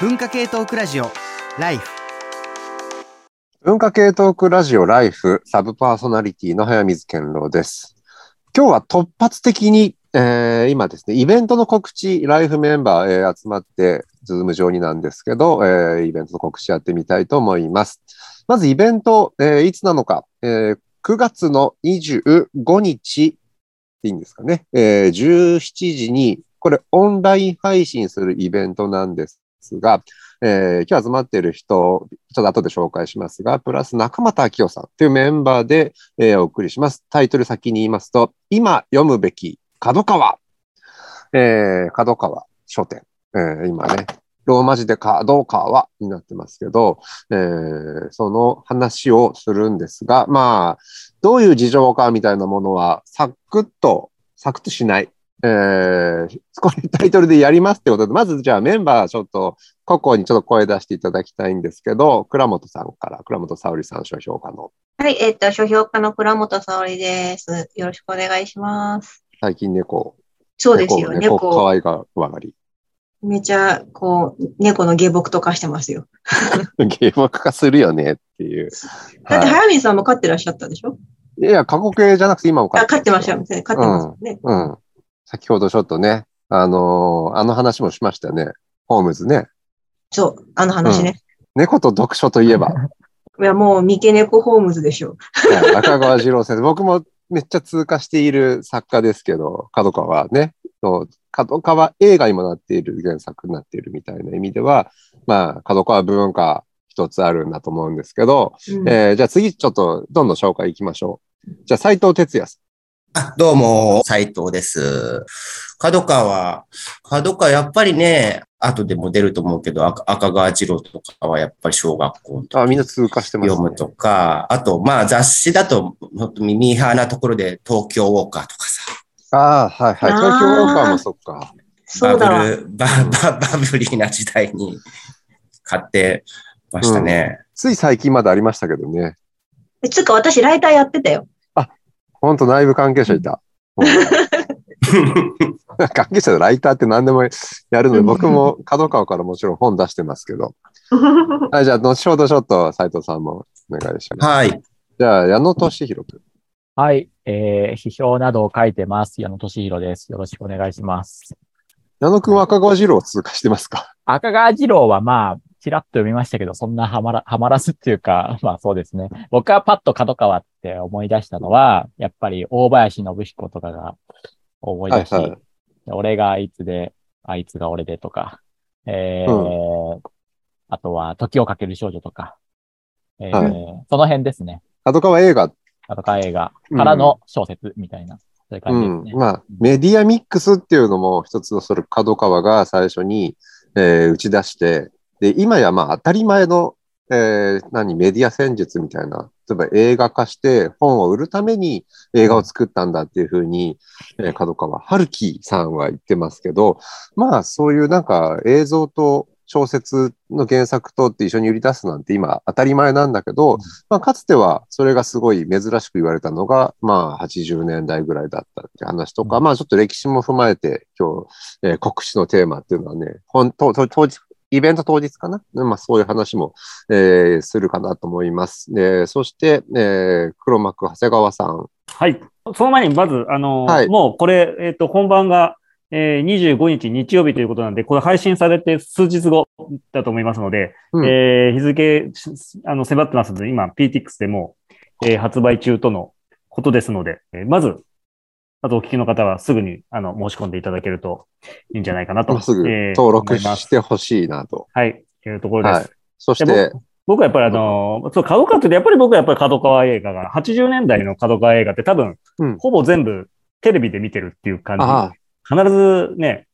文化系トークラジオライフ文化系トークラジオライフサブパーソナリティの速水健朗です。今日は突発的に、えー今ですね、イベントの告知、ライフメンバー、えー集まって、ズーム上になんですけど、えーイベントの告知やってみたいと思います。まずイベント、えーいつなのか、えー9月の25日いいんですかね、えー17時に、これオンライン配信するイベントなんですですが、えー今日集まっている人、ちょっと後で紹介しますが、プラス中俣明夫さんというメンバーで、えーお送りします。タイトル先に言いますと、今読むべき角川、えー角川書店、えー今ね、ローマ字で角川になってますけど、えーその話をするんですが、まあ、どういう事情かみたいなものは、サクッと、サクッとしない。えーこれタイトルでやりますってことで、まずじゃあメンバーちょっと個々にちょっと声出していただきたいんですけど、倉本さんから、倉本沙織さん、書評家の。はい、えっ、と、書評家の倉本沙織です。よろしくお願いします。最近猫、そうですよ、猫、猫。猫可愛がわがり。めちゃ、こう、猫の下僕とかしてますよ。ゲーム化するよねっていう。だって、は早見さんも飼ってらっしゃったでしょ？い、いや、過去形じゃなくて今もあ、飼ってまししたよね。飼ってますよね。うん。先ほどちょっとね、あのーあの話もしましたよね。ホームズね。そう、あの話ね。猫と読書といえば、いや、もう、三毛猫ホームズでしょ。はい赤川次郎先生、僕もめっちゃ通過している作家ですけど、角川ね、そう角川映画にもなっている原作になっているみたいな意味では、まあ、角川文化一つあるんだと思うんですけど、うんえーじゃあ次ちょっとどんどん紹介いきましょう。じゃあ斉藤哲也さあ、どうも、斉藤です。角川、角川やっぱりね、後でも出ると思うけど、赤赤川次郎とかはやっぱり小学校。あ、みんな通過してます、ね。読むとか、あと、まあ雑誌だと、ほんとミーハーなところで東京ウォーカーとかさ、ああ、はいはい。東京ウォーカーもそっか。そうだわ。バブル、バババブリーな時代に買ってましたね。つい最近までありましたけどね。えつうか、私、ライターやってたよ。ほんと内部関係者いた。うん 関係者でライターって何でもやるので、僕も角川からもちろん本出してますけど。はい、じゃあ、後ほどちょっと斉藤さんもお願いします。はい。じゃあ、矢野俊弘君。はい、えー、批評などを書いてます。矢野俊弘です。よろしくお願いします。矢野君は赤川次郎を通過してますか？赤川次郎はまあ、ちらっと読みましたけど、そんなはまら、はまらずっていうか、まあそうですね。僕はパッと角川って思い出したのは、やっぱり大林信彦とかが思い出し、はいはい俺があいつで、あいつが俺でとか、えーあとは時をかける少女とか、えーはいその辺ですね。角川映画。角川映画からの小説みたいな、そういうね。。んまあ、メディアミックスっていうのも一つのそれ角川が最初に、えー打ち出して、で、今やまあ当たり前の、えー何、メディア戦術みたいな、例えば映画化して本を売るために映画を作ったんだっていうふうに、えー角川春樹さんは言ってますけど、まあそういうなんか映像と小説の原作とって一緒に売り出すなんて今当たり前なんだけど、まあかつてはそれがすごい珍しく言われたのが、まあ80年代ぐらいだったって話とか、うん。まあちょっと歴史も踏まえて今日、えー告知のテーマっていうのはね、本当、当当日、イベント当日かな、まあ、そういう話も、えーするかなと思います。でそして、えー黒幕長谷川さん。はい。その前に、まず、あの、はいもうこれ、えっ、と、本番が、えー25日日曜日ということなんで、これ配信されて数日後だと思いますので、うんえー日付、しあの、迫ってますので、今、PTX でも、えー発売中とのことですので、えーまず、あとお聞きの方はすぐに、あの、申し込んでいただけるといいんじゃないかなと。まあすぐえー登録してほしいなと。はい。いうところです。はい。そしでて、僕はやっぱりあの、そう、角川ってやっぱり僕はやっぱり角川映画が、80年代の角川映画って多分、うんほぼ全部テレビで見てるっていう感じ。必ずね、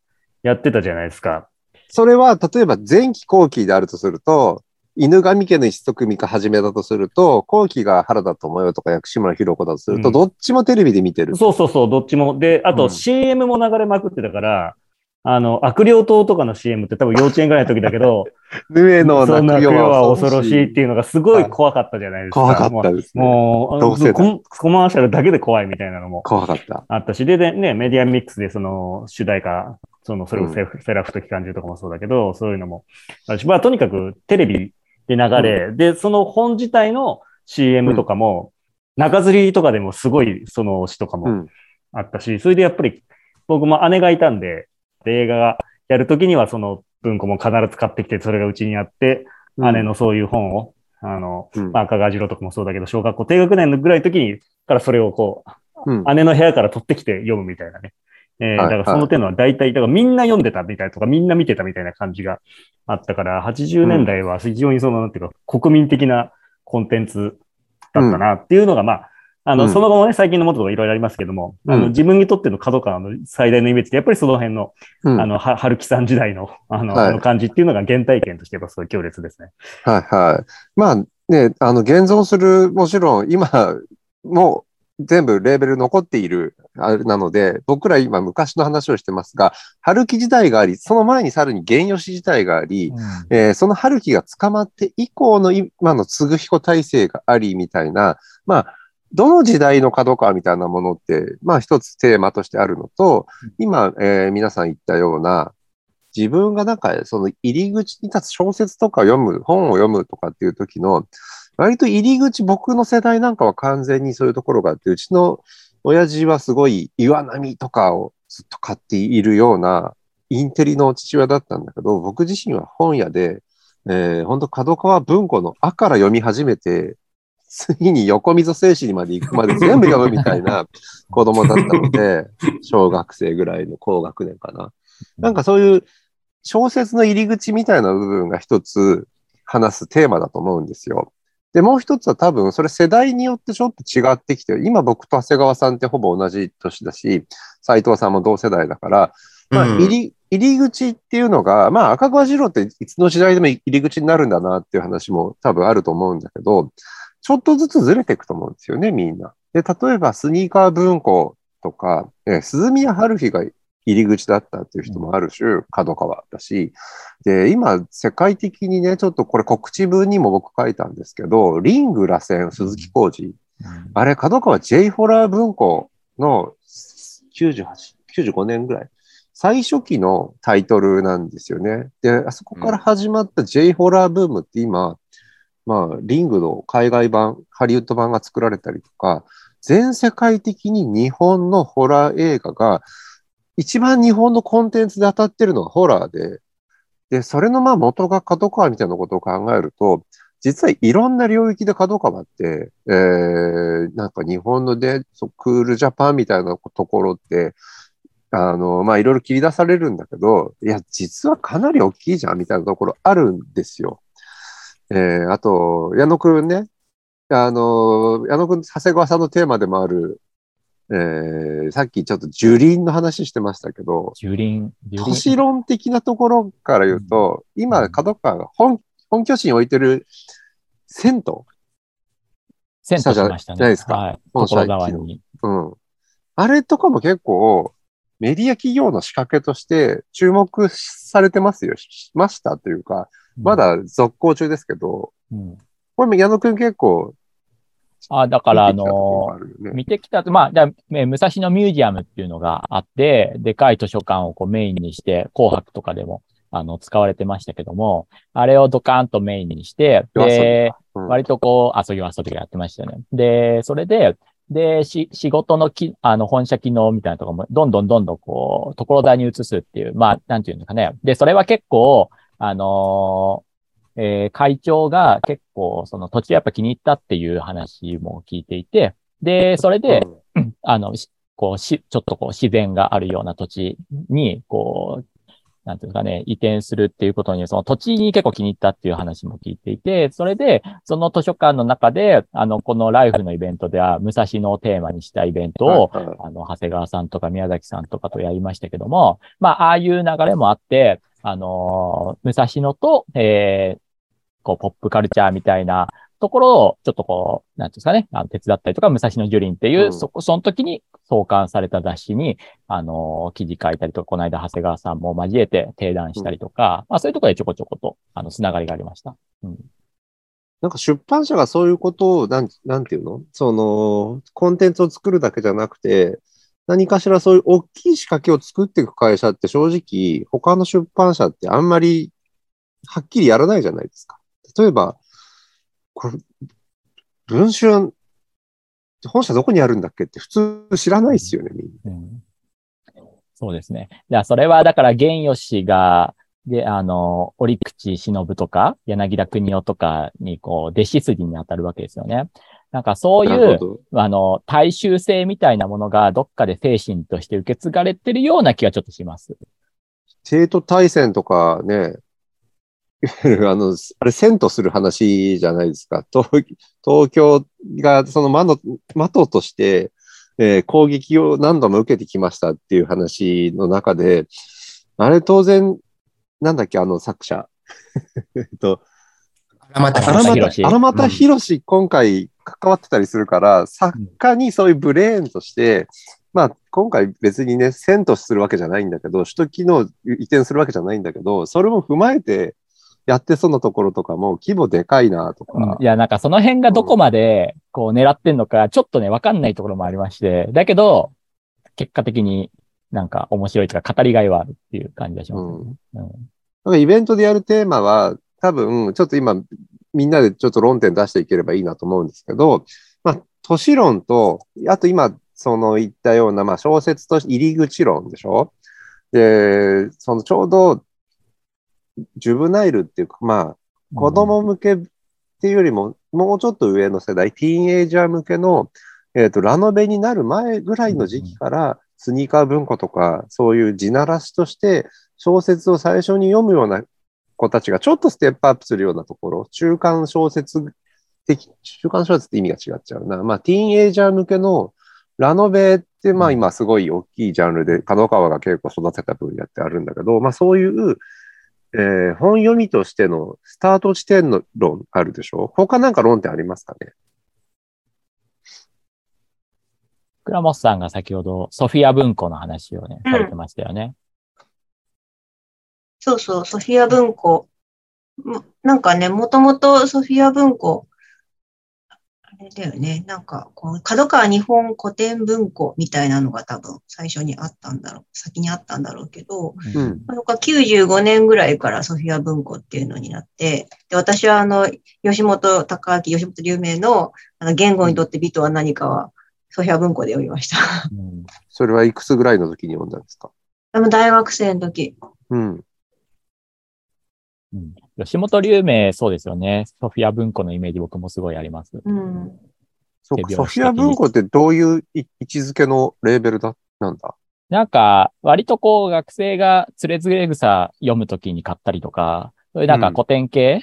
やってたじゃないですか。それは例えば前期後期であるとすると、犬神家の一組か始めだとすると、後期が原田智代とか薬師村ひろ子だとすると、うんどっちもテレビで見てる。そうそうそう、どっちも。で、あとうん CM も流れまくってたから、あの、悪霊島とかの CM って多分幼稚園ぐらいの時だけど、ヌエのそんな泣くよはは恐ろしいっていうのがすごい怖かったじゃないですか。怖かったですね。もう、同世代コンコマーシャルだけで怖いみたいなのも怖かった。あったし、で、でね、メディアミックスでその主題歌その、それをセ,、セラフと機関銃とかもそうだけど、そういうのもあるし、まあ、とにかくテレビで流れ、で、その本自体の CM とかも、中吊りとかでもすごいその詩とかもうん。あったし、それでやっぱり僕も姉がいたんで、で映画がやるときにはその文庫も必ず買ってきて、それがうちにあって、姉のそういう本を、あの、うん。まあ、赤川次郎とかもそうだけど、小学校低学年のぐらいの時に、からそれをこうん。う、姉の部屋から取ってきて読むみたいなね。えーはいだからその手のは大体、だからみんな読んでたみたいとか、みんな見てたみたいな感じがあったから、80年代は非常にその、なんていうか、国民的なコンテンツだったなっていうのが、まあ、あの、うん。その後もね、最近のものとかいろいろありますけども、あの、うん自分にとっての角川の最大のイメージって、やっぱりその辺の、うん。あの、は、春樹さん時代の、あの、はい。あの感じっていうのが原体験としてやっぱすごい強烈ですね。はいはい。まあね、あの、現存する、もちろん今、もう全部レーベル残っている、あれなので、僕ら今昔の話をしてますが、春樹時代があり、その前にさらに原吉時代があり、うん。えーその春樹が捕まって以降の今の継彦体制がありみたいな、まあ、どの時代の角川みたいなものって、まあ一つテーマとしてあるのと、今、えー皆さん言ったような、自分がなんかその入り口に立つ小説とか読む、本を読むとかっていう時の、割と入り口、僕の世代なんかは完全にそういうところがあって、うちの親父はすごい岩波とかをずっと買っているようなインテリの父親だったんだけど、僕自身は本屋で、えー、本当角川文庫のあから読み始めて、次に横溝静止にまで行くまで全部読むみたいな 子供だったので、小学生ぐらいの高学年かな。なんかそういう小説の入り口みたいな部分が一つ話すテーマだと思うんですよ。で、もう一つは多分それ世代によってちょっと違ってきて、今僕と長谷川さんってほぼ同じ年だし、斉藤さんも同世代だから、まあ、うん入り、入り口っていうのが、まあ、赤川次郎っていつの時代でも入り口になるんだなっていう話も多分あると思うんだけど、ちょっとずつずれていくと思うんですよね、みんな。で、例えばスニーカー文庫とか、えー鈴宮春日が入り口だったっていう人もある種、角川だし、で、今、世界的にね、ちょっとこれ告知文にも僕書いたんですけど、リング、螺旋、鈴木浩二。あれ、角川 J ホラー文庫の98、95年ぐらい。最初期のタイトルなんですよね。で、あそこから始まった J ホラーブームって今、まあ、リングの海外版、ハリウッド版が作られたりとか、全世界的に日本のホラー映画が、一番日本のコンテンツで当たってるのがホラーで、で、それのまあ元が角川みたいなことを考えると、実はいろんな領域で角川って、えー、なんか日本ので、クールジャパンみたいなところって、あの、まあ、いろいろ切り出されるんだけど、いや、実はかなり大きいじゃんみたいなところあるんですよ。えー、あと、矢野くんね、あの、矢野くん、長谷川さんのテーマでもある、えー、さっきちょっと樹林の話してましたけど、樹林、樹都林。市論的なところから言うと、今、角川が本、本拠地に置いてる銭湯、銭湯しましたね。じゃないですかはい。本所沢に。うん。あれとかも結構、メディア企業の仕掛けとして注目されてますよ。しましたというか、まだ続行中ですけど、うん。これ、矢野くん結構、あ、だから、あのあるよね見てきたと、まあ、じゃ武蔵野ミュージアムっていうのがあって、でかい図書館をこうメインにして、紅白とかでも、あの、使われてましたけども、あれをドカーンとメインにして、で、うん割とこう、遊びは遊びがやってましたよね。で、それで、で、し、仕事のき、あの、本社機能みたいなところも、どんどんどんどんこう、ところだに移すっていう、まあ、なんていうのかね。で、それは結構、あのーえー会長が結構、その土地やっぱ気に入ったっていう話も聞いていて、で、それで、あの、しこう、し、ちょっとこう、自然があるような土地に、こう、なんていうかね、移転するっていうことに、その土地に結構気に入ったっていう話も聞いていて、それで、その図書館の中で、あの、このライフのイベントでは、武蔵野をテーマにしたイベントを、あの、長谷川さんとか宮崎さんとかとやりましたけども、まあ、ああいう流れもあって、あのー武蔵野と、えーこう、ポップカルチャーみたいなところを、ちょっとこう、なんていうんですかね、あの手伝ったりとか、武蔵野樹林っていう、うんそこ、その時に創刊された雑誌に、あのー記事書いたりとか、この間長谷川さんも交えて提談したりとか、まあそういうところでちょこちょこと、あの、つながりがありました。うん。なんか出版社がそういうことを、なん、なんていうの？その、コンテンツを作るだけじゃなくて、何かしらそういう大きい仕掛けを作っていく会社って正直、他の出版社ってあんまりはっきりやらないじゃないですか。例えば、これ、文春、本社どこにあるんだっけって普通知らないですよね、みんな。うんそうですね。じゃあ、それはだから、玄吉が、で、あの、折口忍とか、柳田国夫とかに、こう、弟子筋に当たるわけですよね。なんかそういう、あの、大衆性みたいなものがどっかで精神として受け継がれてるような気がちょっとします。帝都大戦とかね、いわゆるあの、あれ、遷都する話じゃないですか。東東京がその魔の、的として、えー攻撃を何度も受けてきましたっていう話の中で、あれ当然、なんだっけ、あの作者。えっと、荒俣荒俣博士博士荒俣博士、今回関わってたりするから、作家にそういうブレーンとして、まあ、今回別にね、遷都するわけじゃないんだけど、首都機能移転するわけじゃないんだけど、それも踏まえてやってそうなところとかも規模でかいなとか、いや、なんかその辺がどこまで、こう、狙ってんのか、ちょっとね、わかんないところもありまして、だけど、結果的になんか面白いというか、語りがいはあるっていう感じがしますよね。うん。なんかイベントでやるテーマは、多分、ちょっと今、みんなでちょっと論点出していければいいなと思うんですけど、まあ、都市論と、あと今、その言ったような、まあ、小説と入り口論でしょ？で、そのちょうど、ジュブナイルっていうか、まあ、子供向けっていうよりも、もうちょっと上の世代、ティーンエイジャー向けの、えっ、と、ラノベになる前ぐらいの時期から、スニーカー文庫とか、そういう地ならしとして、小説を最初に読むような子たちがちょっとステップアップするようなところ、中間小説的、中間小説って意味が違っちゃうな。まあ、ティーンエイジャー向けのラノベって、まあ今すごい大きいジャンルで、角川が結構育てた分野ってあるんだけど、まあそういう、えー本読みとしてのスタート地点の論あるでしょ？他なんか論点ありますかね？倉本さんが先ほどソフィア文庫の話をね、うんされてましたよね。そうそう、ソフィア文庫。もなんかね、もともとソフィア文庫、あれだよね、なんか、こう、角川日本古典文庫みたいなのが多分最初にあったんだろう、先にあったんだろうけど、うん。なんか95年ぐらいからソフィア文庫っていうのになって、で私はあの、吉本隆明、吉本龍明の、あの、言語にとって美とは何かは、ソフィア文庫で読みました。うんそれはいくつぐらいの時に読んだんですか？あの、大学生の時。うん。うん吉本龍明、そうですよね。ソフィア文庫のイメージ僕もすごいあります。うん。ソフィア文庫ってどういうい位置づけのレーベルだ、なんだ？なんか、割とこう、学生がつれづれ草読むときに買ったりとか、そういうなんうんか古典系、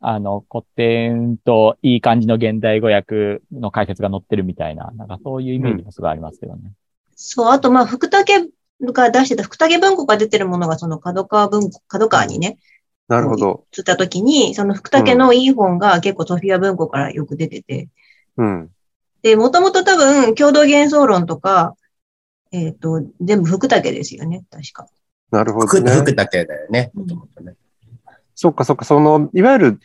あの、古典といい感じの現代語訳の解説が載ってるみたいな、なんかそういうイメージもすごいありますけどね。そう、あと、まあ、福武が出してた、福武文庫が出てるものが、その角川文庫、角川にね、なるほど。つった時に、その福武のいい本が結構ソフィア文庫からよく出てて、うん。で、もともと多分、共同幻想論とか、えっ、と、全部福武ですよね、確か。なるほど服、ね。服だけだよね。うんそっかそっか、その、いわゆる、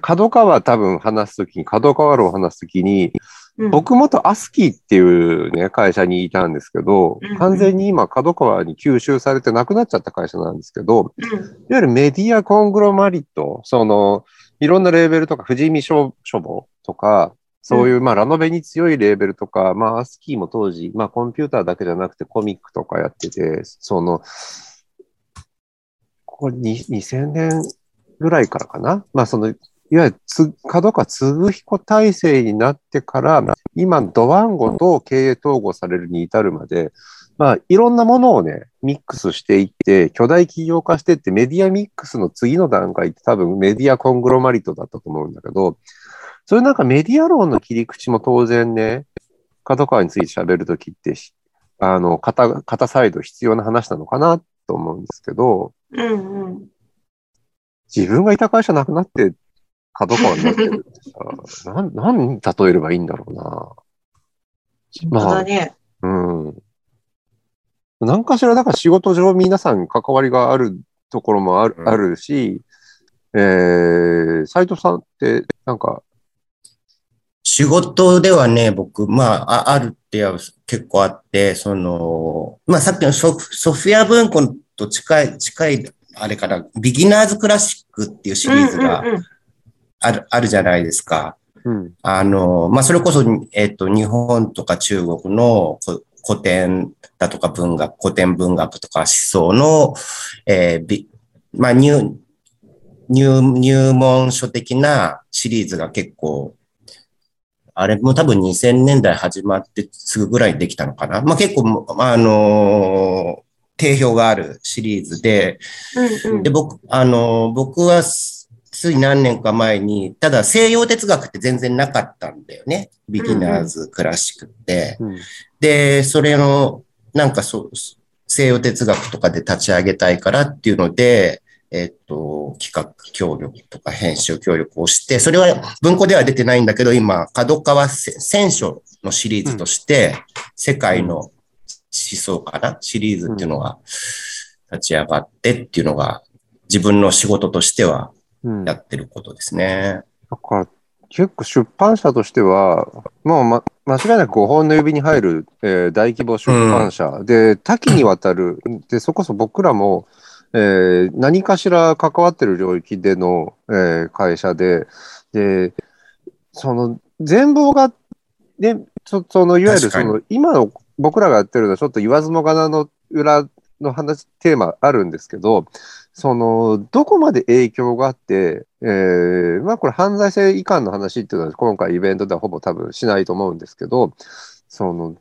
角川多分話すときに、角川論を話すときに、うん、僕元アスキーっていうね、会社にいたんですけどうん、完全に今角川に吸収されてなくなっちゃった会社なんですけど、うん、いわゆるメディアコングロマリット、その、いろんなレーベルとか、富士見書書房とか、そういう、まあ、ラノベに強いレーベルとか、まあ、アスキーも当時、まあ、コンピューターだけじゃなくてコミックとかやってて、その、ここに2000年ぐらいからかな？まあ、その、いわゆるつ、角川嗣彦体制になってから、今、ドワンゴと経営統合されるに至るまで、まあ、いろんなものをね、ミックスしていって、巨大企業化していって、メディアミックスの次の段階って多分メディアコングロマリットだったと思うんだけど、そういうなんかメディア論の切り口も当然ね、角川について喋るときって、あの、片、片サイド必要な話なのかなと思うんですけど、うん、うん。自分がいた会社なくなって、角川になってるさ、なん、なんに例えればいいんだろうな。本当だね。うん。何かしら、だから仕事上皆さん関わりがあるところもある,、うんあるし、えー、斉藤さんって、なんか、趣仕事ではね、僕、まあ、ああるっては結構あって、その、まあさっきのソソフィア文庫と近い、近い、あれから、ビギナーズクラシックっていうシリーズがうんうんうんある、あるじゃないですか。うん。あの、まあ、それこそ、えっと、日本とか中国のこ古典だとか文学、古典文学とか思想の、えーびまあ、入、入、入門書的なシリーズが結構、あれも多分2000年代始まってすぐぐらいにできたのかな。まあ、結構、あのー定評があるシリーズで、うんうんで、僕、あの、僕はすつい何年か前に、ただ西洋哲学って全然なかったんだよね。ビギナーズクラシックって。うん。で、それの、なんかそう、西洋哲学とかで立ち上げたいからっていうので、えっと、企画協力とか編集協力をして、それは文庫では出てないんだけど、今、角川せ選書のシリーズとして、世界の思想かな？シリーズっていうのが立ち上がってっていうのが、自分の仕事としてはやってることですね。から、結構出版社としては、もう、ま、間違いなく5本の指に入る、えー大規模出版社、で、多岐にわたる、で、そこそ僕らも、えー何かしら関わってる領域での、えー会社で、で、その、全貌が、ね、そその、いわゆるその、今の僕らがやってるのはちょっと言わずもがなの裏の話、テーマあるんですけど、その、どこまで影響があって、えーまあこれ犯罪性移管の話っていうのは今回イベントではほぼ多分しないと思うんですけど、その、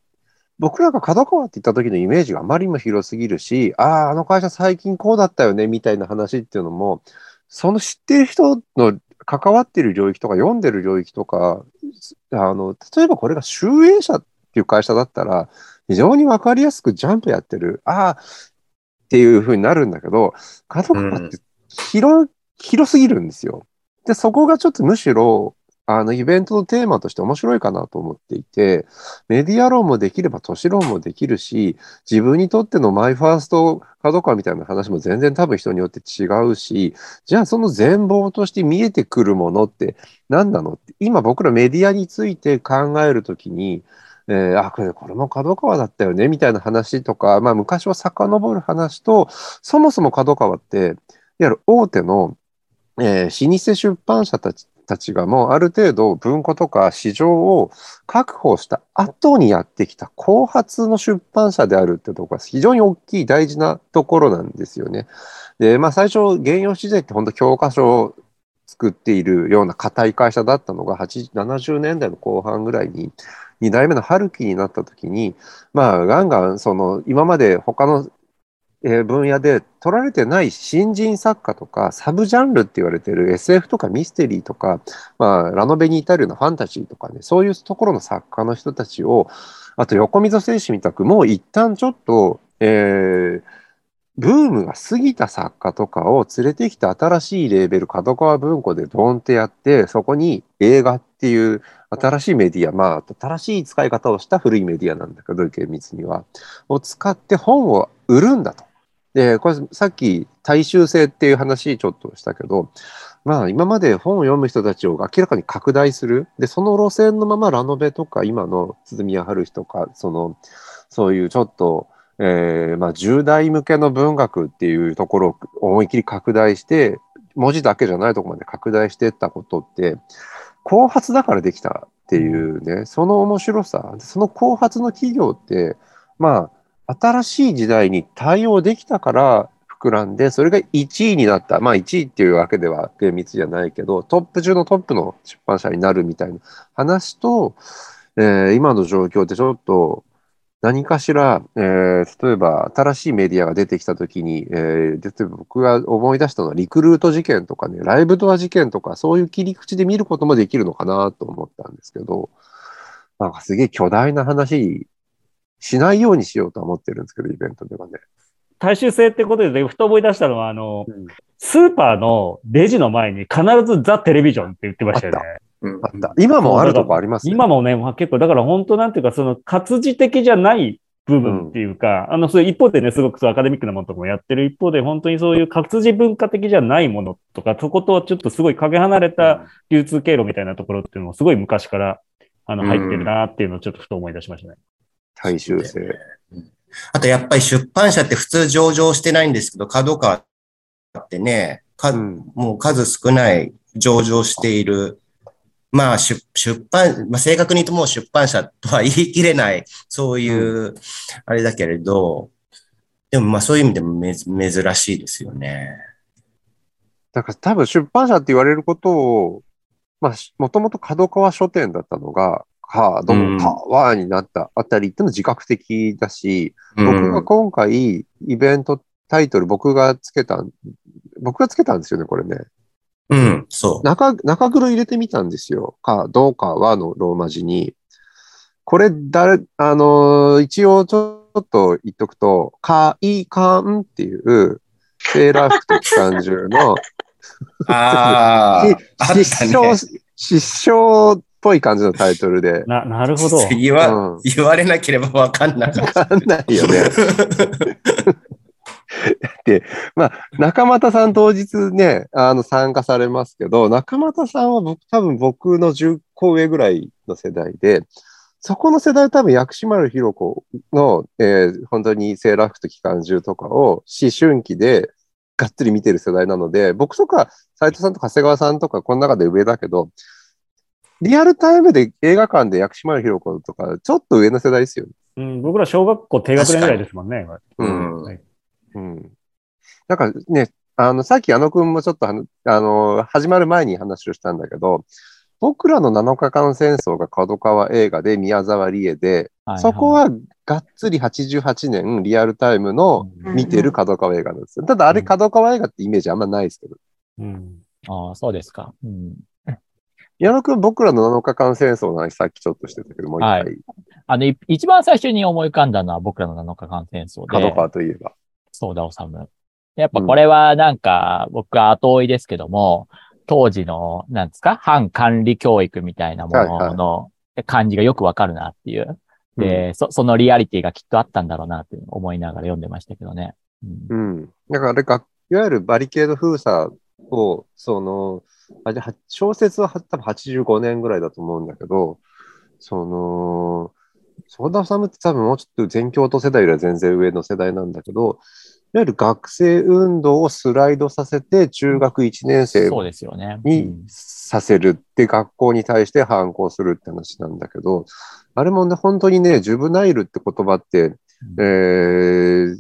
僕らが角川って言った時のイメージがあまりにも広すぎるし、ああ、あの会社最近こうだったよね、みたいな話っていうのも、その知ってる人の関わってる領域とか読んでる領域とか、あの、例えばこれが集英社っていう会社だったら、非常にわかりやすくジャンプやってる、ああ、っていう風になるんだけど、角川って広、広すぎるんですよ。で、そこがちょっとむしろ、あの、イベントのテーマとして面白いかなと思っていて、メディア論もできれば都市論もできるし、自分にとってのマイファースト角川みたいな話も全然多分人によって違うし、じゃあその全貌として見えてくるものって何なの？って、今僕らメディアについて考えるときに、えーあ、これこれも角川だったよね、みたいな話とか、まあ昔は遡る話と、そもそも角川って、いわゆる大手の、えー老舗出版社たちたちがもうある程度文庫とか市場を確保した後にやってきた後発の出版社であるってところが非常に大きい大事なところなんですよね。で、まあ最初、原用自然って本当教科書を作っているような硬い会社だったのが、70年代の後半ぐらいに、2代目の春樹になった時に、まあ、ガンガン、その、今まで他の、分野で取られてない新人作家とか、サブジャンルって言われてる SF とかミステリーとか、まあ、ラノベに至るようなファンタジーとかね、そういうところの作家の人たちを、あと横溝正史みたく、もう一旦ちょっと、えーブームが過ぎた作家とかを連れてきて新しいレーベル、角川文庫でドーンってやって、そこに映画っていう新しいメディア、まあ、新しい使い方をした古いメディアなんだけど、厳密には、を使って本を売るんだと。で、これさっき大衆性っていう話ちょっとしたけど、まあ今まで本を読む人たちを明らかに拡大する。で、その路線のままラノベとか今の鈴宮春日とか、その、そういうちょっと、えーまあ10代向けの文学っていうところを思い切り拡大して、文字だけじゃないところまで拡大していったことって、後発だからできたっていうね、その面白さ、その後発の企業って、まあ、新しい時代に対応できたから膨らんで、それが1位になった。まあ1位っていうわけでは厳密じゃないけど、トップ中のトップの出版社になるみたいな話と、えー今の状況ってちょっと何かしら、えー例えば新しいメディアが出てきたときに、えー例えば僕が思い出したのはリクルート事件とかね、ライブドア事件とか、そういう切り口で見ることもできるのかなと思ったんですけど、なんかすげえ巨大な話しないようにしようと思ってるんですけど、イベントではね。大衆性ってことで、ふと思い出したのは、あの、うんスーパーのレジの前に必ずザ・テレビジョンって言ってましたよね。うんあった。今もあるとこありますね。今もね、まあ、結構、だから本当なんていうか、その活字的じゃない部分っていうか、あの、そういう一方でね、すごくそうアカデミックなものとかもやってる一方で、本当にそういう活字文化的じゃないものとか、そことはちょっとすごいかけ離れた流通経路みたいなところっていうのもすごい昔からあの、入ってるなっていうのをちょっとふと思い出しましたね。大衆性。あとやっぱり出版社って普通上場してないんですけど、角川ってね、かうんもう数少ない上場している、まあ出出版、まあ正確に言うともう出版社とは言い切れない、そういう、あれだけれど、でもまあそういう意味でも珍しいですよね。だから多分出版社って言われることを、まあ、もともと角川書店だったのが、角川になったあたりってのは自覚的だし、僕が今回イベントタイトル僕がつけた、僕がつけたんですよね、これね。うん、そう。中、中黒入れてみたんですよ。か、どうかはのローマ字に。これ、誰、あのー一応ちょっと言っとくと、かいかんっていう、セーラー服と機関銃の、ああ、あ失笑ね。、失笑っぽい感じのタイトルで。な、なるほど。言わ、うん言われなければわかんなかった。わかんないよね。で、まあ、中俣さん当日ね、あの、参加されますけど、中俣さんは僕、多分僕の10個上ぐらいの世代で、そこの世代は多分薬師丸ひろ子の、えー本当にセーラー服と機関銃とかを思春期でがっつり見てる世代なので、僕とか斉藤さんとか長谷川さんとかこの中で上だけど、リアルタイムで映画館で薬師丸ひろ子とか、ちょっと上の世代ですよね。うん、僕ら小学校低学年ぐらいですもんね。うんはいうん。なんかね、あの、さっきあのくんもちょっとあの、あの、始まる前に話をしたんだけど、僕らの7日間戦争が角川映画で宮沢りえで、はいそこはがっつり88年リアルタイムのうん見てる角川映画なんですよ。ただあれ角川映画ってイメージあんまないですけど。うん。ああ、そうですか。うん。矢野くん僕らの7日間戦争の話さっきちょっとしてたけど、もう一回、はいあの、い一番最初に思い浮かんだのは僕らの7日間戦争で。角川といえば。そうだ、おさむ。やっぱこれはなんか、僕は後追いですけども、当時の、なんですか、反管理教育みたいなものの感じがよくわかるなっていう。で、そ、そのリアリティがきっとあったんだろうなって思いながら読んでましたけどね。うんうん。だからあれが、いわゆるバリケード封鎖を、その、あれは小説は多分85年ぐらいだと思うんだけど、その、ソーダサムって多分もうちょっと全教徒世代よりは全然上の世代なんだけど、いわゆる学生運動をスライドさせて中学1年生にん。させるって学校に対して反抗するって話なんだけど、あれもね、本当にね、ジュブナイルって言葉って、えー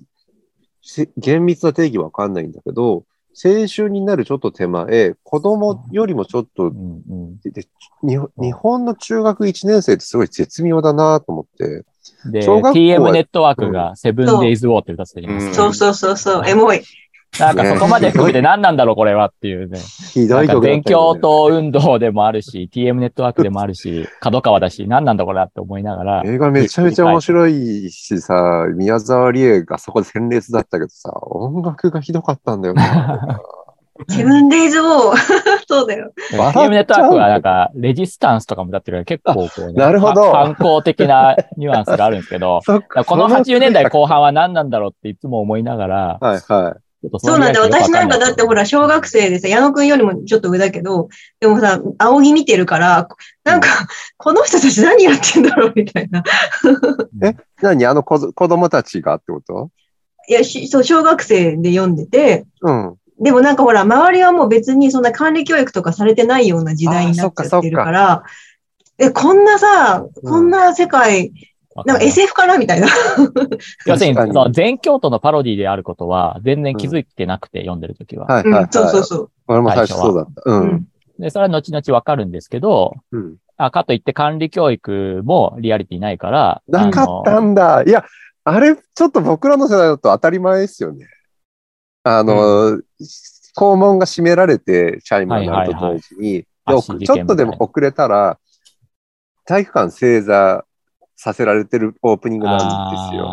せ厳密な定義わかんないんだけど、青春になるちょっと手前、子供よりもちょっとう、んうん日本日本の中学1年生ってすごい絶妙だなと思って、で、TM ネットワークがセブンデイズウォーって歌ってたじゃないですか。そうそうそうそう、エモい。なんかそこまで含めて何なんだろうこれはっていうね。ひどないんか勉曲だったよ強ねと運動でもあるし、TM ネットワークでもあるし、角川だし、何なんだこれはって思いながら。映画めちゃめちゃ面白いしさ、宮沢りえがそこで鮮烈だったけどさ、音楽がひどかったんだよね。セブンデイズ・ウォー。そうだよ。TM ネットワークはなんか、レジスタンスとかもだってるから結構こう、ね、なるほど反抗的なニュアンスがあるんですけど、この80年代後半は何なんだろうっていつも思いながら、はいはちょっとそうなんだ。私なんかだってほら、小学生でさ、矢野くんよりもちょっと上だけど、でもさ、仰ぎ見てるから、なんか、この人たち何やってんだろうみたいな。い。何？あの子子供たちがってこと？いや、しそう、小学生で読んでて、うん。でもなんかほら、周りはもう別にそんな管理教育とかされてないような時代になっちゃってるから、え、こんなさ、こんな世界、なんか SF かなみたいな。要するに、その全教徒のパロディであることは、全然気づいてなくて、読んでるときは。うんはいはい、はい。そうそうそう。俺も最初そうだった。う。うんん。で、それは後々わかるんですけど、うん。あ、かといって管理教育もリアリティないから、なかったんだ。いや、あれ、ちょっと僕らの世代だと当たり前ですよね。あの、校門が閉められて、チャイムが鳴ると同時に、で足事件ちょっとでも遅れたら、体育館正座させられてるオープニングなんですよ。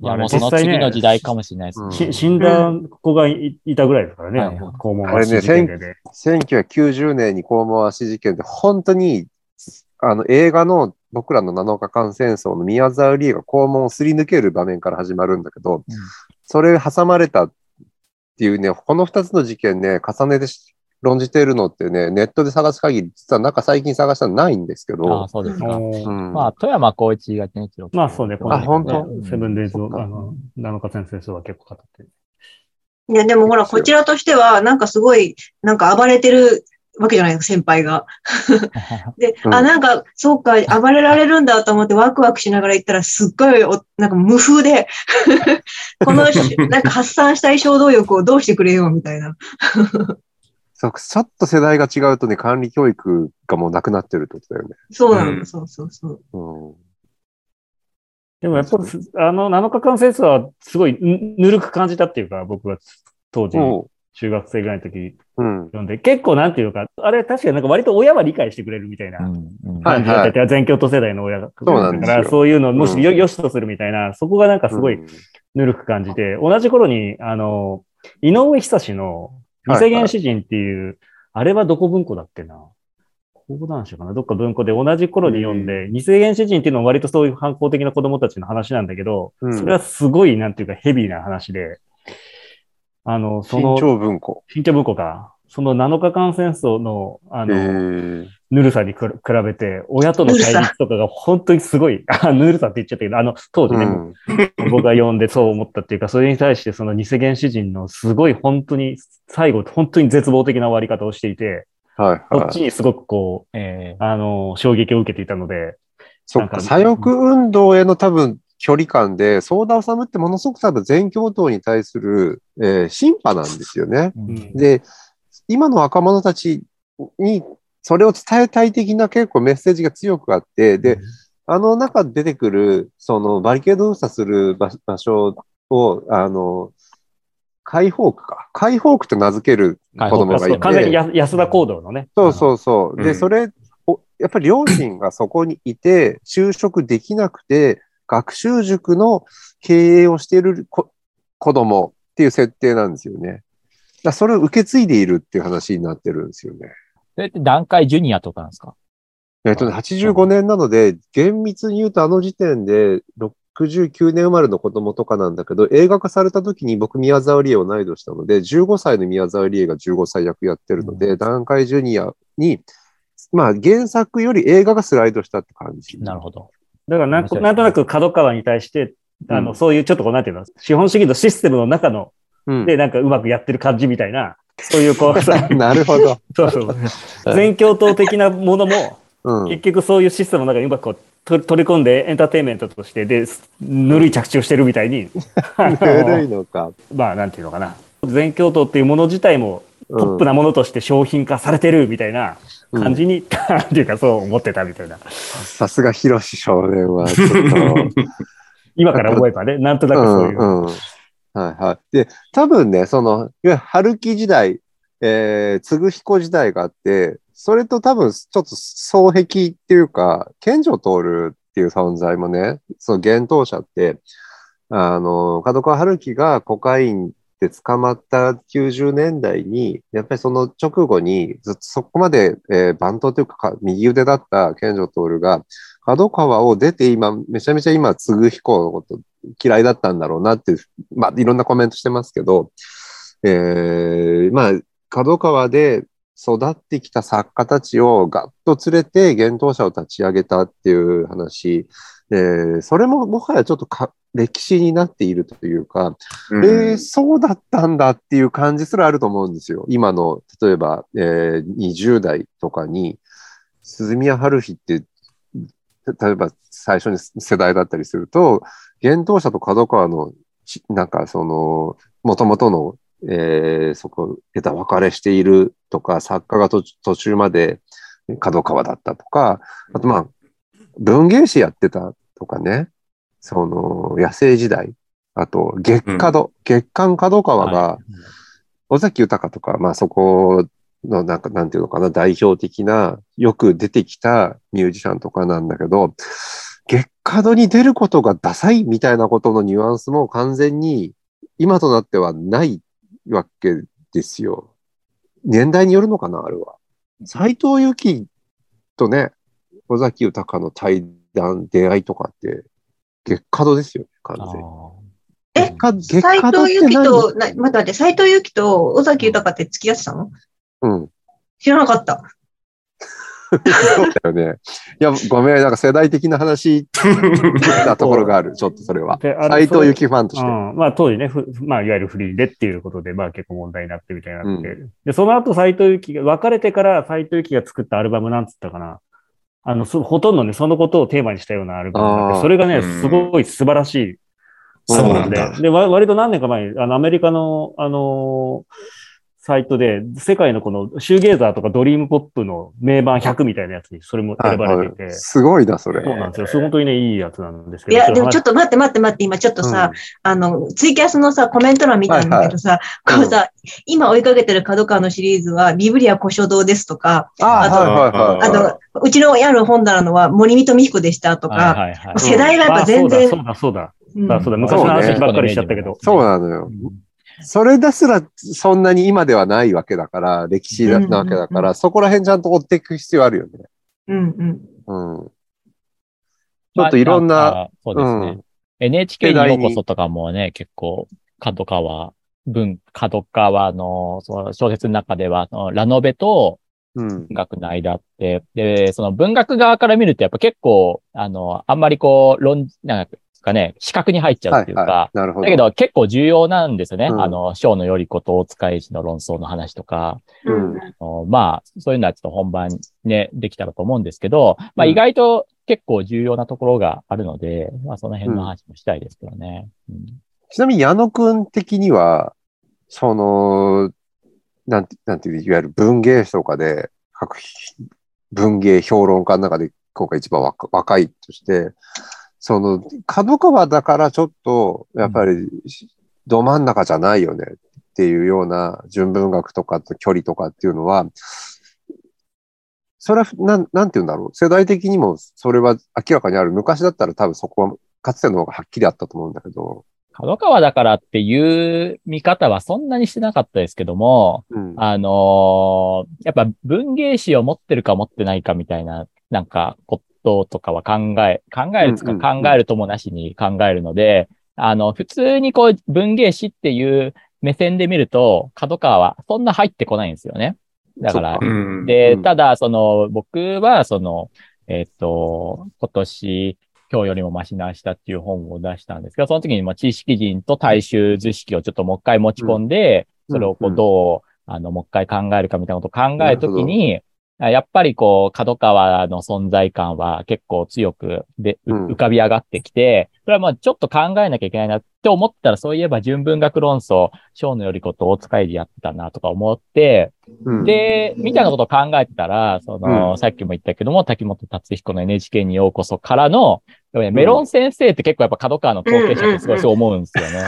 いや、まあもうその実際ね次の時代かもしれないですうんね。し死んだ子がいいたぐらいですからね、はいはい校門あれね足事件でね。1990年に校門足事件で、本当に、あの、映画の僕らの7日間戦争の宮沢りえが校門をすり抜ける場面から始まるんだけど、それ挟まれたっていうね、この2つの事件ね、重ねてし論じているのってね、ネットで探す限り、実はなんか最近探したのないんですけあどあ、、そうですか。うんまあ、富山光一が健一郎。まあそうね、このあ本当？セブンデイズを、あの、七日先生は結構語ってる。いや、でもほら、こちらとしては、なんかすごい、なんか暴れてるわけじゃないですか、先輩が。で、うんあ、なんか、そうか、暴れられるんだと思ってワクワクしながら行ったら、すっごいお、なんか無風で、このし、なんか発散したい衝動欲をどうしてくれよ、みたいな。そうちょっと世代が違うとね、管理教育がもうなくなってるってことだよね。そうなの、うん。そうそうそう。うん。でもやっぱ、あの、7日間戦争はすごいぬぬるく感じたっていうか、僕は当時、中学生ぐらいの時うん。読んで、結構なんていうか、あれ確かになんか割と親は理解してくれるみたいな感じだったり、全教徒世代の親が。そうなんですよ。だからそういうのをもしよ,、うん。よしとするみたいな、そこがなんかすごいうん。ぬるく感じて、同じ頃に、あの、井上久志の二世原詩人っていう、あれはどこ文庫だってな？講談社かな？どっか文庫で同じ頃に読んで、二世原詩人っていうのは割とそういう反抗的な子供たちの話なんだけど、うんそれはすごい、なんていうかヘビーな話で、あの、そ新の、潮文庫。新潮文庫か。その7日間戦争の、あえの、ー、ぬるさにく比べて、親との対立とかが本当にすごい、あ、ぬるさって言っちゃったけど、あの、当時ね、うん 僕が読んでそう思ったっていうか、それに対してその偽原始人のすごい本当に、最後、本当に絶望的な終わり方をしていて、はいこっはい。ちにすごくこう、えあの、衝撃を受けていたので、そっか、左翼運動への多分距離感で、ソーダ治ってものすごく多分全共闘に対する、えー、審判なんですよね。ーうんで、今の若者たちにそれを伝えたい的な結構メッセージが強くあって、で、あの中で出てくる、そのバリケード封鎖する場場所を、あの、解放区か。解放区と名付ける子供がいて。完全にや安田行動のね。そうそうそう。で、うんそれを、やっぱり両親がそこにいて、就職できなくて、学習塾の経営をしている子子供っていう設定なんですよね。だそれを受け継いでいるっていう話になってるんですよね。それって段階ジュニアとかなんですか？えっとね、85年なので、厳密に言うとあの時点で69年生まれの子供とかなんだけど、映画化された時に僕宮沢りえを同い年したので、15歳の宮沢りえが15歳役やってるので、段階ジュニアに、まあ原作より映画がスライドしたって感じ。なるほど。だからなんなんとなく角川に対して、あの、うんそういうちょっとこう、なんていうの、資本主義のシステムの中の、うん。で、なんかうまくやってる感じみたいな、そういうこうさ、なるほど。そうそう。全共闘的なものも、うん。結局そういうシステムの中にうまくこう取り込んでエンターテインメントとして、で、ぬるい着地をしてるみたいに、あの古いのか。まあ、なんていうのかな。全共闘っていうもの自体もうんトップなものとして商品化されてるみたいな感じに、なんていうかそう思ってたみたいな。さすがヒロシ少年は、ちょっと。今から思えばね、なんとなくそういう。んうん。はいはい。で、多分ね、その、いわゆる春木時代、えー、継彦時代があって、それと多分ちょっと双璧っていうか、賢者徹っていう存在もね、その幻冬者って、あの、角川春樹がコカインで捕まった90年代に、やっぱりその直後に、ずっとそこまで、えー、番頭というか、右腕だった賢者徹が、角川を出て今、めちゃめちゃ今、継彦のこと嫌いだったんだろうなってまあ、いろんなコメントしてますけど、えー、まあ、角川で育ってきた作家たちをガッと連れて、幻冬者を立ち上げたっていう話、えー、それももはやちょっとか歴史になっているというか、うんえー、そうだったんだっていう感じすらあると思うんですよ。今の、例えば、えー、20代とかに、鈴宮春日って、例えば最初に世代だったりすると、幻冬者と角川のち、なんかその、元々の、えー、そこ、枝分かれしているとか、作家が途途中まで角川だったとか、あとまあ、文芸誌やってたとかね、その、野生時代、あと、月角、月刊角川が、は尾崎豊とか、まあそこのなんか、なんていうのかな、代表的な、よく出てきたミュージシャンとかなんだけど、月角に出ることがダサいみたいなことのニュアンスも完全に今となってはないわけですよ。年代によるのかな、あれは。斎藤由貴とね、尾崎豊の対談、出会いとかって、月角ですよね、完あ全に。ーえ月角月斎角って藤由貴何と、な待って待って、斎藤由貴と尾崎豊って付き合ってたの？うん。知らなかった。そうだよね。いや、ごめん、なんか世代的な話なところがある。ちょっとそれは。であの斎藤由紀ファンとして。うん、まあ当時ね、ふまあいわゆるフリーでっていうことで、まあ結構問題になってみたいになって。で、その後斎藤由紀が、別れてから斎藤由紀が作ったアルバムなんつったかな。あの、そほとんどね、そのことをテーマにしたようなアルバムがあっあーて、それがね、うんすごい素晴らしいそうなんだ。で、でわ割と何年か前に、あの、アメリカの、あのーサイトで、世界のこのシューゲーザーとかドリームポップの名盤100みたいなやつに、それも選ばれていて、すごいな、それ。そうなんですよ。それ本当にね、いいやつなんですけど。いや、でもちょっとと待って待って待って、今ちょっとさ、あの、ツイキャスのさ、コメント欄見たんだけどさ、はいはいこうさ、今追いかけてる角川のシリーズは、ビブリア古書堂ですとか、ああと。あの、うちのある本棚のは森見と美彦でしたとはいか、はいはい。世代がやっぱ全然、そうだ、そうだ、うんそうだ。そうだ昔の話ばっかりしちゃったけど。そうなのよ。それですらそんなに今ではないわけだから、歴史なわけだから、うんうんうそこら辺ちゃんと追っていく必要あるよね。うんうん。うん。ちょっといろんな、まあかそうですね。うん NHK にようこそとかもね、結構、角川、文、角川のその小説の中では、ラノベとうん。文学の間あって、で、その文学側から見るとやっぱ結構、あの、あんまりこう、論、なんですかね、視覚に入っちゃうっていうか、はいはい。なるほど。だけど結構重要なんですよね。うんあの、章のより子と大塚英治の論争の話とか、うんうんあのまあ、そういうのはちょっと本番ね、できたらと思うんですけど、まあうん意外と結構重要なところがあるので、まあその辺の話もしたいですけどね。うんちなみに矢野くん的には、その、なんて、なんていう、いわゆる文芸誌とかで、各文芸評論家の中で今回一番若若いとして、その、角川だからちょっと、やっぱり、ど真ん中じゃないよねっていうような純文学とかと距離とかっていうのは、それは、なん、なんて言うんだろう。世代的にもそれは明らかにある。昔だったら多分そこは、かつての方がはっきりあったと思うんだけど。角川だからっていう見方はそんなにしてなかったですけども、うん。あのーやっぱ文芸誌を持ってるか持ってないかみたいな、なんか、こととかは考え、考えるつか考えるともなしに考えるので、あの、普通にこう文芸誌っていう目線で見ると、角川はそんな入ってこないんですよね。だから。で、うんただ、その、僕は、その、えっ、と、今年、今日よりもマシな明日っていう本を出したんですけど、その時に、まあ、知識人と大衆図式をちょっともう一回持ち込んで、うんそれをこうどう、あの、もう一回考えるかみたいなことを考えるときに、あやっぱりこう、角川の存在感は結構強くで、浮かび上がってきて、それはまあちょっと考えなきゃいけないなって思ったら、そういえば純文学論争、小野より子と大塚英治やってたなとか思って、うん、で、みたいなことを考えてたら、その、うん。さっきも言ったけども、滝本達彦の NHK にようこそからの、メロン先生って結構やっぱ角川の後継者ってすごいそう思うんですよね。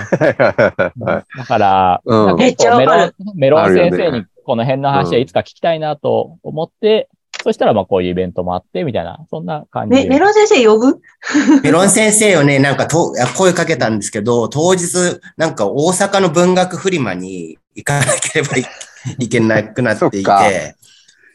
はだから、メロンめっちゃわか、メロン先生にこの辺の話はいつか聞きたいなと思って、そしたらまあこういうイベントもあって、みたいな、そんな感じメで。メロン先生呼ぶ？メロン先生をね、なんかと声かけたんですけど、当日、なんか大阪の文学フリマに行かなければい いけなくなっていて、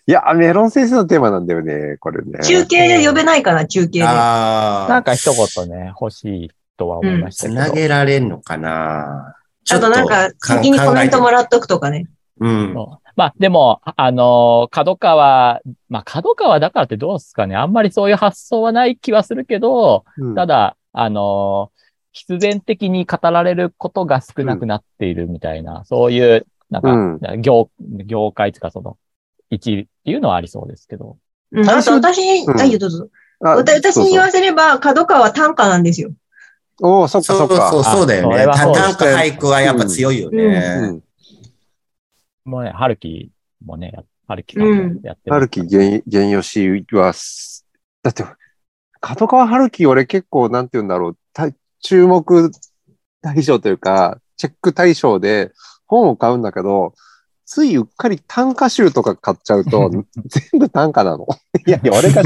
いや、メロン先生のテーマなんだよね、これね。中継で呼べないかな、中継で。ああ、なんか一言ね、欲しいとは思いましたけど。つなげられんのかなちょあっととなんか、先にコメントもらっとくとかね。うん。まあでも、ああのー角川、まあ角川だからってどうですかね。あんまりそういう発想はない気はするけど、うんただ、あのー必然的に語られることが少なくなっているみたいな、そういう、なんか、業、業界というかその、一位っていうのはありそうですけど。うん、あと私に、うんあ、いいよどうぞ。私に言わせれば、角川は短歌なんですよ。おお、そっかそっか。そう、そうだよね。あそうです短歌俳句はやっぱ強いよううね。ん。もうね、春樹もね、や春樹さんもやって春樹原原吉は、だって、角川春樹俺結構なんて言うんだろう、た注目対象というか、チェック対象で本を買うんだけど、ついうっかり短歌集とか買っちゃうと、全部短歌なの。いやいや、俺が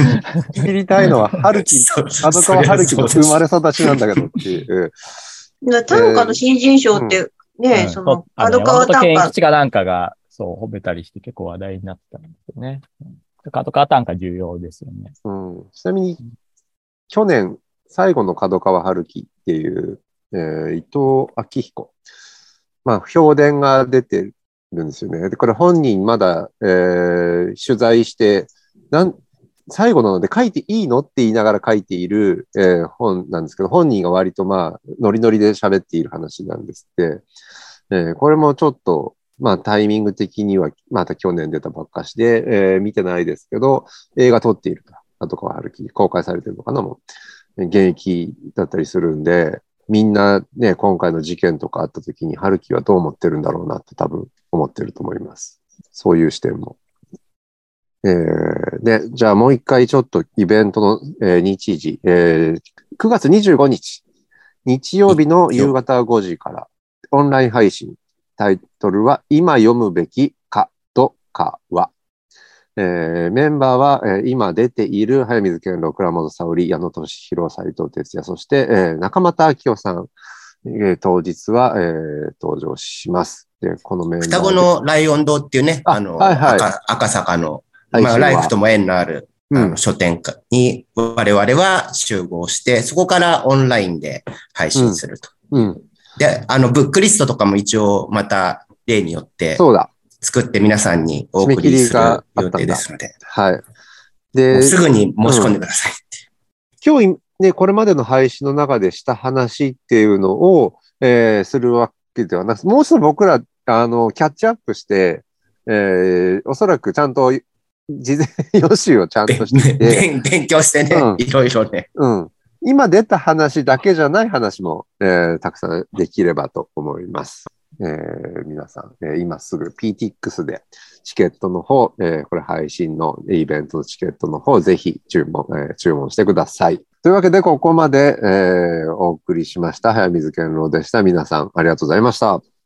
知りたいのは、春樹、角川春樹の生まれ育ちなんだけどっていう。短歌の新人賞って、ね、うんその、あの角川山本短歌。健一かなんかが、そう、褒めたりして結構話題になってたんですよね。うん角川短歌重要ですよね。うん、ちなみに、去年、最後の角川春樹っていう、えー伊藤昭彦。まあ、評伝が出てるんですよね。で、これ本人まだ、えー取材して、なん、最後なので書いていいのって言いながら書いている、えー本なんですけど、本人が割とまあ、ノリノリで喋っている話なんですって。えーこれもちょっと、まあタイミング的には、また去年出たばっかしで、えー見てないですけど、映画撮っていると。あとかは春樹公開されてるのかなもう、現役だったりするんで、みんなね、今回の事件とかあった時に、春樹はどう思ってるんだろうなって多分思ってると思います。そういう視点も。えーで、じゃあもう一回ちょっとイベントの、えー日時、えー9月25日、日曜日の夕方5時からオンライン配信。タイトルは今読むべきかとかは。えーメンバーは、えー今出ている早水健郎、倉本沙織、矢野俊弘、斉藤哲也、そして、えー中俣明夫さん、えー当日は、えー登場します。で、このメンバーで双子のライオン堂っていうね、ああの、はいはい赤赤坂の、まあ、ライフとも縁のある、あうんの書店に我々は集合して、そこからオンラインで配信すると。うん、で、あの、ブックリストとかも一応また例によってそうだ。作って皆さんにお送りりする予定ですので、はい。もでう、すぐに申し込んでくださいって。今日ね、これまでの配信の中でした話っていうのを、えーするわけではなく、もう一度僕ら、あの、キャッチアップして、えーおそらくちゃんと、事前予習をちゃんとしてて、勉勉強してね、うんいろいろね。うん。今出た話だけじゃない話も、えーたくさんできればと思います。えー皆さん、えー今すぐ PTX でチケットの方、えーこれ配信のイベントのチケットの方、ぜひ注文、えー注文してください。というわけで、ここまで、えーお送りしました。早水健郎でした。皆さん、ありがとうございました。